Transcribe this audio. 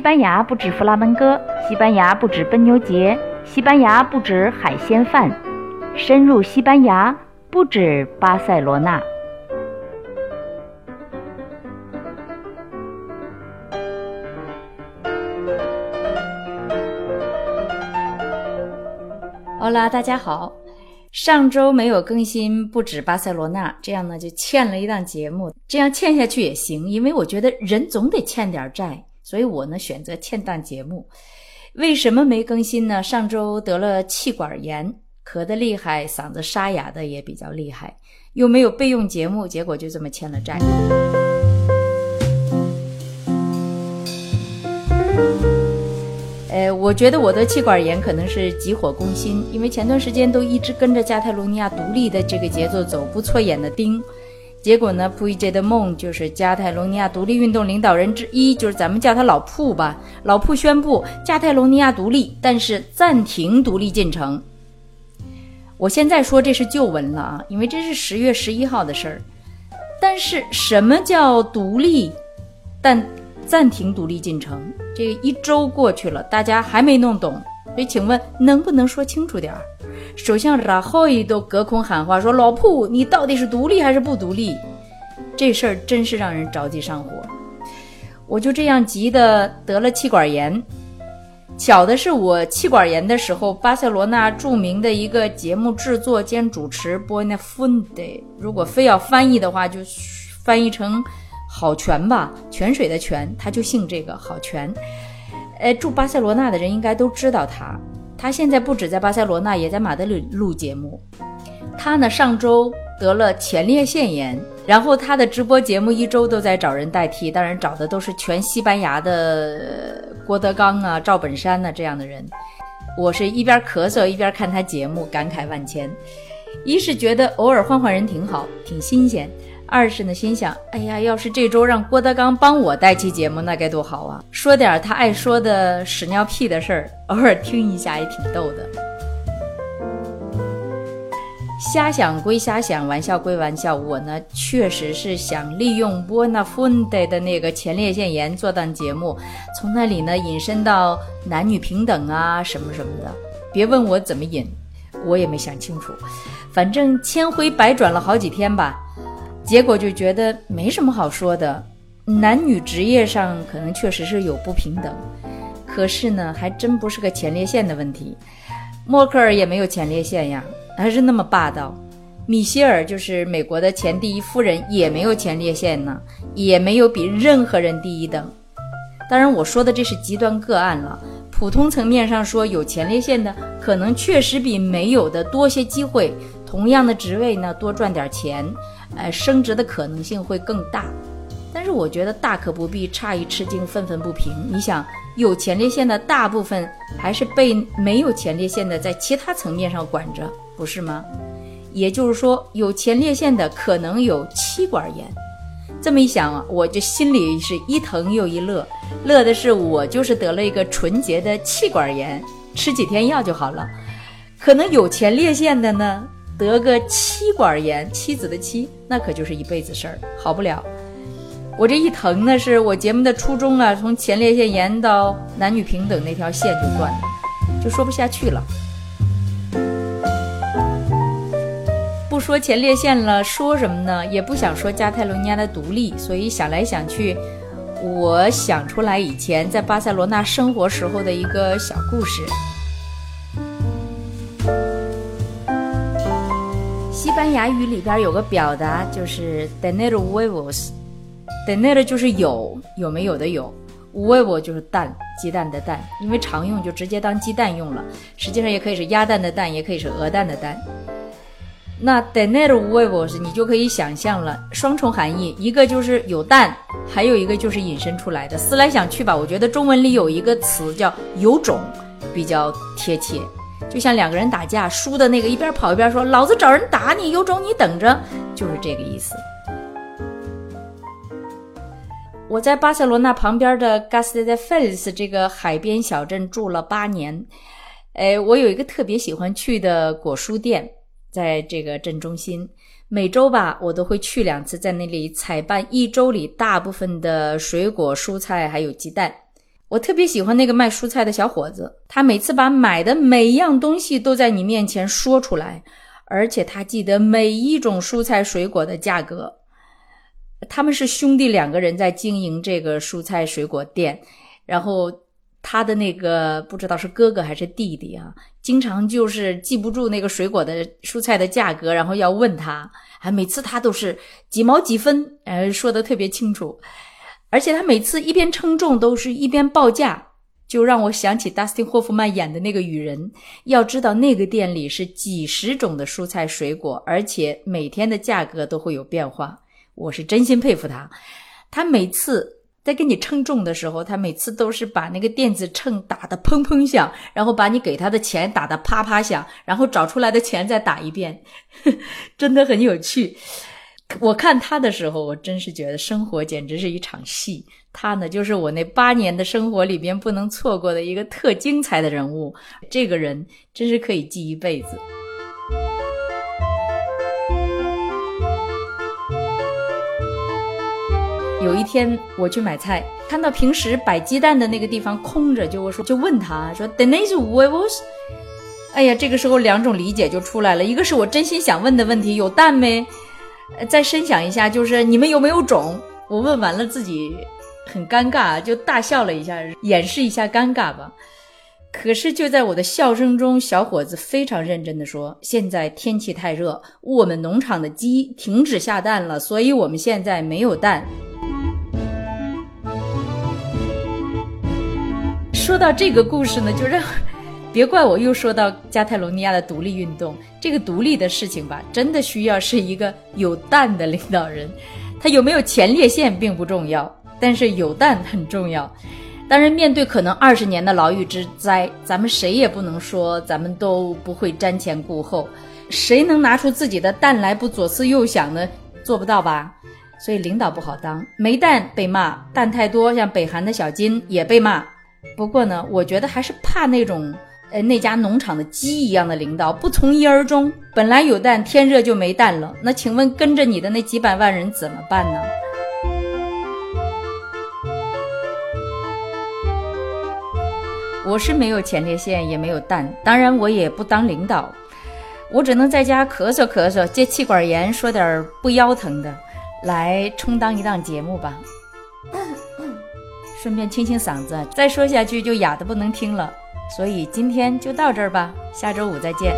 西班牙不止弗拉门戈，西班牙不止奔牛节，西班牙不止海鲜饭，深入西班牙不止巴塞罗那。好啦，大家好。上周没有更新，不止巴塞罗那，这样呢就欠了一档节目。这样欠下去也行，因为我觉得人总得欠点债，所以我呢选择欠档节目。为什么没更新呢？上周得了气管炎，咳得厉害，嗓子沙哑的也比较厉害，又没有备用节目，结果就这么欠了债。呃，我觉得我的气管炎可能是急火攻心，因为前段时间都一直跟着加泰罗尼亚独立的这个节奏走，不错眼的盯。结果呢，普伊杰的梦就是加泰罗尼亚独立运动领导人之一，就是咱们叫他老铺吧。老铺宣布加泰罗尼亚独立，但是暂停独立进程。我现在说这是旧闻了啊，因为这是十月十一号的事儿。但是什么叫独立？但暂停独立进程，这一周过去了，大家还没弄懂，所以请问能不能说清楚点儿？首相拉霍伊都隔空喊话说：“老普，你到底是独立还是不独立？”这事儿真是让人着急上火。我就这样急得得了气管炎。巧的是，我气管炎的时候，巴塞罗那著名的一个节目制作兼主持 Buena Fuente，如果非要翻译的话，就翻译成。好泉吧，泉水的泉，他就姓这个好泉。呃，住巴塞罗那的人应该都知道他。他现在不止在巴塞罗那，也在马德里录节目。他呢，上周得了前列腺炎，然后他的直播节目一周都在找人代替，当然找的都是全西班牙的郭德纲啊、赵本山呐这样的人。我是一边咳嗽一边看他节目，感慨万千。一是觉得偶尔换换人挺好，挺新鲜。二是呢，心想，哎呀，要是这周让郭德纲帮我带期节目，那该多好啊！说点他爱说的屎尿屁的事儿，偶尔听一下也挺逗的。瞎想归瞎想，玩笑归玩笑，我呢确实是想利用波纳芬德的那个前列腺炎做档节目，从那里呢引申到男女平等啊什么什么的。别问我怎么引，我也没想清楚，反正千回百转了好几天吧。结果就觉得没什么好说的，男女职业上可能确实是有不平等，可是呢，还真不是个前列腺的问题。默克尔也没有前列腺呀，还是那么霸道。米歇尔就是美国的前第一夫人，也没有前列腺呢，也没有比任何人第一等。当然，我说的这是极端个案了。普通层面上说，有前列腺的可能确实比没有的多些机会，同样的职位呢，多赚点钱。呃，升职的可能性会更大，但是我觉得大可不必诧异吃惊、愤愤不平。你想，有前列腺的大部分还是被没有前列腺的在其他层面上管着，不是吗？也就是说，有前列腺的可能有气管炎。这么一想啊，我就心里是一疼又一乐。乐的是我就是得了一个纯洁的气管炎，吃几天药就好了。可能有前列腺的呢？得个妻管炎，妻子的妻，那可就是一辈子事儿，好不了。我这一疼呢，是我节目的初衷啊，从前列腺炎到男女平等那条线就断了，就说不下去了。不说前列腺了，说什么呢？也不想说加泰罗尼亚的独立，所以想来想去，我想出来以前在巴塞罗那生活时候的一个小故事。西班牙语里边有个表达，就是 “denero huevos”。denero 就是有有没有的有，huevo 就是蛋，鸡蛋的蛋，因为常用就直接当鸡蛋用了，实际上也可以是鸭蛋的蛋，也可以是鹅蛋的蛋。那 tener huevos 你就可以想象了，双重含义，一个就是有蛋，还有一个就是引申出来的。思来想去吧，我觉得中文里有一个词叫有种，比较贴切。就像两个人打架，输的那个一边跑一边说：“老子找人打你，有种你等着。”就是这个意思。我在巴塞罗那旁边的 g a s t e f e l s 这个海边小镇住了八年。哎，我有一个特别喜欢去的果蔬店，在这个镇中心，每周吧我都会去两次，在那里采办一周里大部分的水果、蔬菜还有鸡蛋。我特别喜欢那个卖蔬菜的小伙子，他每次把买的每一样东西都在你面前说出来，而且他记得每一种蔬菜水果的价格。他们是兄弟两个人在经营这个蔬菜水果店，然后他的那个不知道是哥哥还是弟弟啊，经常就是记不住那个水果的蔬菜的价格，然后要问他，还，每次他都是几毛几分，呃，说的特别清楚。而且他每次一边称重，都是一边报价，就让我想起 Dustin 霍夫曼演的那个雨人。要知道，那个店里是几十种的蔬菜水果，而且每天的价格都会有变化。我是真心佩服他。他每次在给你称重的时候，他每次都是把那个电子秤打得砰砰响，然后把你给他的钱打得啪啪响，然后找出来的钱再打一遍，真的很有趣。我看他的时候，我真是觉得生活简直是一场戏。他呢，就是我那八年的生活里边不能错过的一个特精彩的人物。这个人真是可以记一辈子。有一天我去买菜，看到平时摆鸡蛋的那个地方空着，就我说就问他说：“Denise huevos？” 哎呀，这个时候两种理解就出来了，一个是我真心想问的问题：有蛋没？再深想一下，就是你们有没有种？我问完了，自己很尴尬，就大笑了一下，掩饰一下尴尬吧。可是就在我的笑声中，小伙子非常认真的说：“现在天气太热，我们农场的鸡停止下蛋了，所以我们现在没有蛋。”说到这个故事呢，就让。别怪我又说到加泰罗尼亚的独立运动，这个独立的事情吧，真的需要是一个有蛋的领导人。他有没有前列腺并不重要，但是有蛋很重要。当然，面对可能二十年的牢狱之灾，咱们谁也不能说咱们都不会瞻前顾后。谁能拿出自己的蛋来不左思右想呢？做不到吧？所以领导不好当，没蛋被骂，蛋太多，像北韩的小金也被骂。不过呢，我觉得还是怕那种。呃，那家农场的鸡一样的领导不从一而终，本来有蛋，天热就没蛋了。那请问跟着你的那几百万人怎么办呢？我是没有前列腺，也没有蛋，当然我也不当领导，我只能在家咳嗽咳嗽，接气管炎，说点不腰疼的，来充当一档节目吧，顺便清清嗓子，再说下去就哑的不能听了。所以今天就到这儿吧，下周五再见。